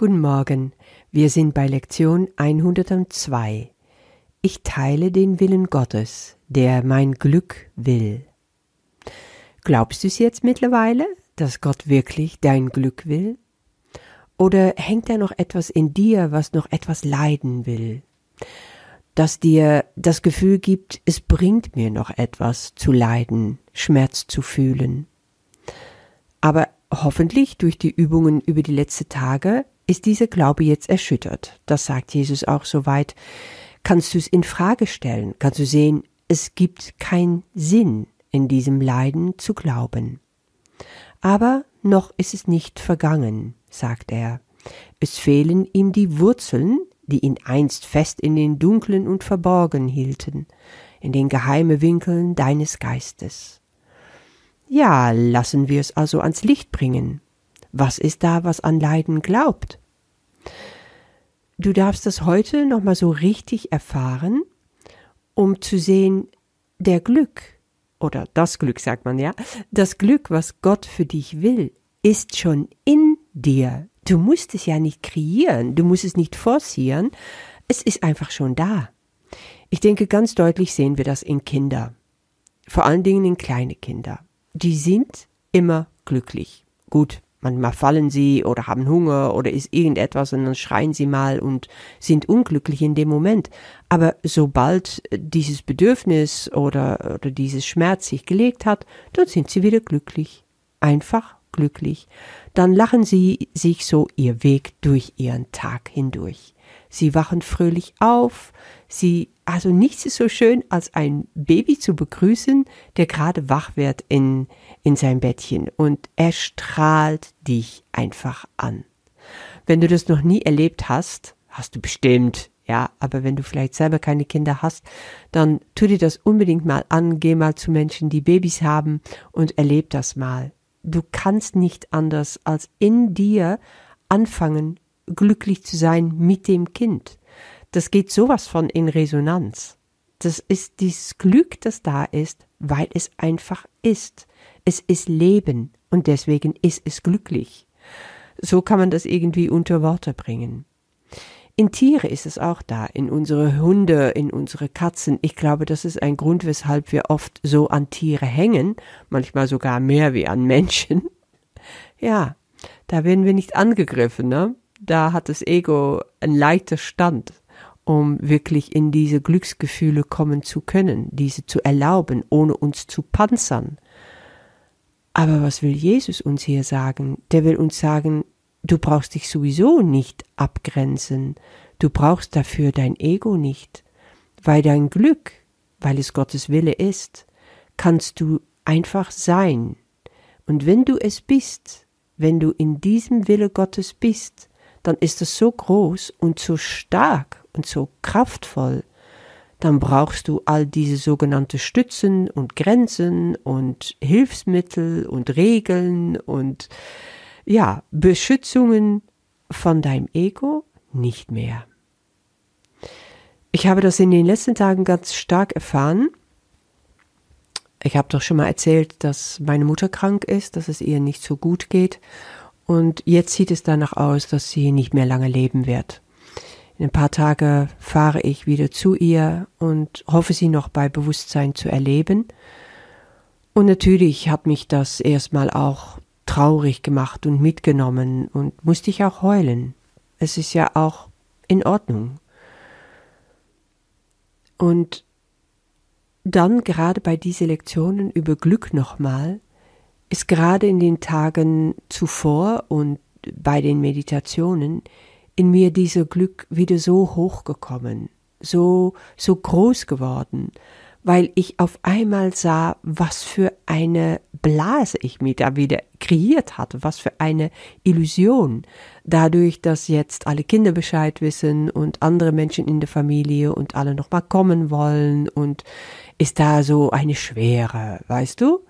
Guten Morgen, wir sind bei Lektion 102. Ich teile den Willen Gottes, der mein Glück will. Glaubst du es jetzt mittlerweile, dass Gott wirklich dein Glück will? Oder hängt da noch etwas in dir, was noch etwas leiden will? Das dir das Gefühl gibt, es bringt mir noch etwas zu leiden, Schmerz zu fühlen. Aber hoffentlich durch die Übungen über die letzten Tage ist dieser Glaube jetzt erschüttert. Das sagt Jesus auch soweit. Kannst du es in Frage stellen? Kannst du sehen, es gibt keinen Sinn in diesem Leiden zu glauben. Aber noch ist es nicht vergangen, sagt er. Es fehlen ihm die Wurzeln, die ihn einst fest in den Dunklen und Verborgen hielten, in den geheimen Winkeln deines Geistes. Ja, lassen wir es also ans Licht bringen. Was ist da, was an Leiden glaubt? Du darfst das heute nochmal so richtig erfahren, um zu sehen, der Glück, oder das Glück sagt man ja, das Glück, was Gott für dich will, ist schon in dir. Du musst es ja nicht kreieren, du musst es nicht forcieren, es ist einfach schon da. Ich denke, ganz deutlich sehen wir das in Kinder, vor allen Dingen in kleine Kinder. Die sind immer glücklich. Gut, Manchmal fallen sie oder haben Hunger oder ist irgendetwas und dann schreien sie mal und sind unglücklich in dem Moment. Aber sobald dieses Bedürfnis oder, oder dieses Schmerz sich gelegt hat, dann sind sie wieder glücklich. Einfach glücklich. Dann lachen sie sich so ihr Weg durch ihren Tag hindurch. Sie wachen fröhlich auf, sie, also nichts ist so schön, als ein Baby zu begrüßen, der gerade wach wird in, in sein Bettchen und er strahlt dich einfach an. Wenn du das noch nie erlebt hast, hast du bestimmt, ja, aber wenn du vielleicht selber keine Kinder hast, dann tu dir das unbedingt mal an, geh mal zu Menschen, die Babys haben und erleb das mal. Du kannst nicht anders als in dir anfangen, glücklich zu sein mit dem Kind. Das geht sowas von in Resonanz. Das ist dieses Glück, das da ist, weil es einfach ist. Es ist Leben und deswegen ist es glücklich. So kann man das irgendwie unter Worte bringen. In Tiere ist es auch da, in unsere Hunde, in unsere Katzen. Ich glaube, das ist ein Grund, weshalb wir oft so an Tiere hängen, manchmal sogar mehr wie an Menschen. Ja, da werden wir nicht angegriffen, ne? Da hat das Ego einen leichter Stand, um wirklich in diese Glücksgefühle kommen zu können, diese zu erlauben, ohne uns zu panzern. Aber was will Jesus uns hier sagen? Der will uns sagen, du brauchst dich sowieso nicht abgrenzen, du brauchst dafür dein Ego nicht, weil dein Glück, weil es Gottes Wille ist, kannst du einfach sein. Und wenn du es bist, wenn du in diesem Wille Gottes bist, dann ist es so groß und so stark und so kraftvoll, dann brauchst du all diese sogenannte Stützen und Grenzen und Hilfsmittel und Regeln und ja, Beschützungen von deinem Ego nicht mehr. Ich habe das in den letzten Tagen ganz stark erfahren. Ich habe doch schon mal erzählt, dass meine Mutter krank ist, dass es ihr nicht so gut geht. Und jetzt sieht es danach aus, dass sie nicht mehr lange leben wird. In ein paar Tagen fahre ich wieder zu ihr und hoffe sie noch bei Bewusstsein zu erleben. Und natürlich hat mich das erstmal auch traurig gemacht und mitgenommen und musste ich auch heulen. Es ist ja auch in Ordnung. Und dann gerade bei diesen Lektionen über Glück nochmal, ist gerade in den Tagen zuvor und bei den Meditationen in mir dieser Glück wieder so hochgekommen, so, so groß geworden, weil ich auf einmal sah, was für eine Blase ich mir da wieder kreiert hatte, was für eine Illusion. Dadurch, dass jetzt alle Kinder Bescheid wissen und andere Menschen in der Familie und alle nochmal kommen wollen und ist da so eine Schwere, weißt du?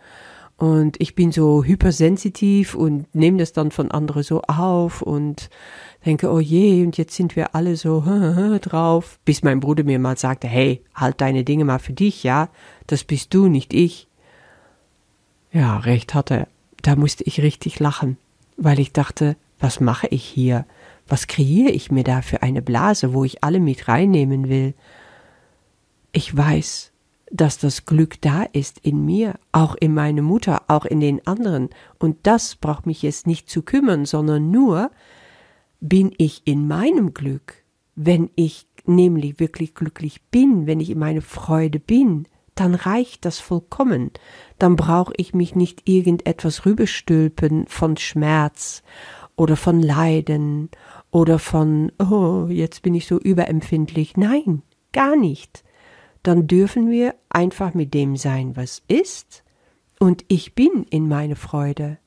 Und ich bin so hypersensitiv und nehme das dann von anderen so auf und denke, oh je, und jetzt sind wir alle so drauf, bis mein Bruder mir mal sagte, hey, halt deine Dinge mal für dich, ja, das bist du, nicht ich. Ja, recht hatte. Da musste ich richtig lachen, weil ich dachte, Was mache ich hier? Was kreiere ich mir da für eine Blase, wo ich alle mit reinnehmen will? Ich weiß, dass das Glück da ist in mir, auch in meine Mutter, auch in den anderen, und das braucht mich jetzt nicht zu kümmern, sondern nur, bin ich in meinem Glück, wenn ich nämlich wirklich glücklich bin, wenn ich in meine Freude bin, dann reicht das vollkommen. Dann brauche ich mich nicht irgendetwas rüberstülpen von Schmerz oder von Leiden oder von, oh, jetzt bin ich so überempfindlich. Nein, gar nicht. Dann dürfen wir einfach mit dem sein, was ist, und ich bin in meine Freude.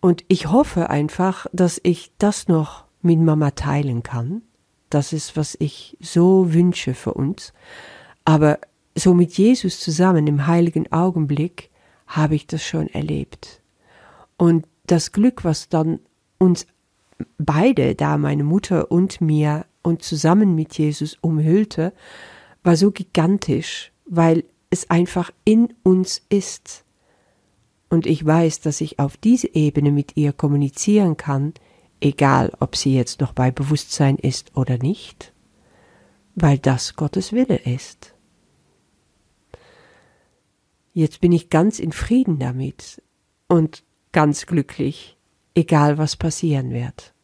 Und ich hoffe einfach, dass ich das noch mit Mama teilen kann. Das ist, was ich so wünsche für uns. Aber so mit Jesus zusammen im heiligen Augenblick habe ich das schon erlebt. Und das Glück, was dann uns beide, da meine Mutter und mir und zusammen mit Jesus umhüllte, war so gigantisch, weil es einfach in uns ist. Und ich weiß, dass ich auf diese Ebene mit ihr kommunizieren kann, egal ob sie jetzt noch bei Bewusstsein ist oder nicht, weil das Gottes Wille ist. Jetzt bin ich ganz in Frieden damit und ganz glücklich, egal was passieren wird.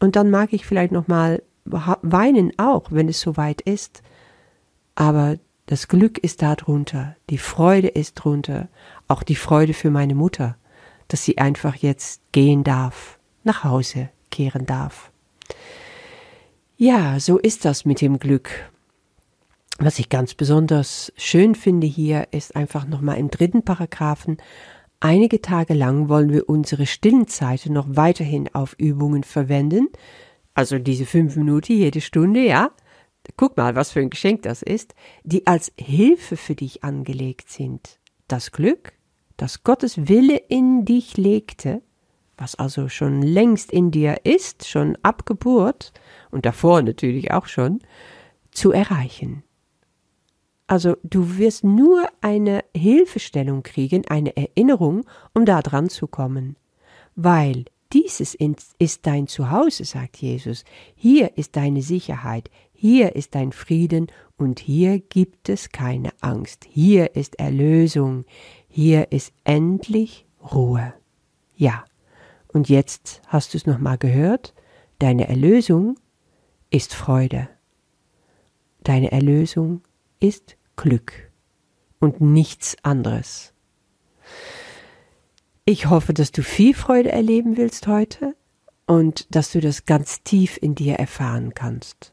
Und dann mag ich vielleicht noch mal weinen auch, wenn es soweit ist, aber das Glück ist da drunter, die Freude ist drunter, auch die Freude für meine Mutter, dass sie einfach jetzt gehen darf, nach Hause kehren darf. Ja, so ist das mit dem Glück. Was ich ganz besonders schön finde hier, ist einfach nochmal im dritten Paragraphen, einige Tage lang wollen wir unsere stillen Zeiten noch weiterhin auf Übungen verwenden, also diese fünf Minuten jede Stunde, ja. Guck mal, was für ein Geschenk das ist, die als Hilfe für dich angelegt sind. Das Glück, das Gottes Wille in dich legte, was also schon längst in dir ist, schon ab Geburt und davor natürlich auch schon, zu erreichen. Also du wirst nur eine Hilfestellung kriegen, eine Erinnerung, um da dran zu kommen. Weil dieses ist dein Zuhause, sagt Jesus. Hier ist deine Sicherheit, hier ist dein Frieden und hier gibt es keine Angst. Hier ist Erlösung, hier ist endlich Ruhe. Ja, und jetzt hast du es nochmal gehört, deine Erlösung ist Freude. Deine Erlösung ist Glück und nichts anderes. Ich hoffe, dass du viel Freude erleben willst heute und dass du das ganz tief in dir erfahren kannst.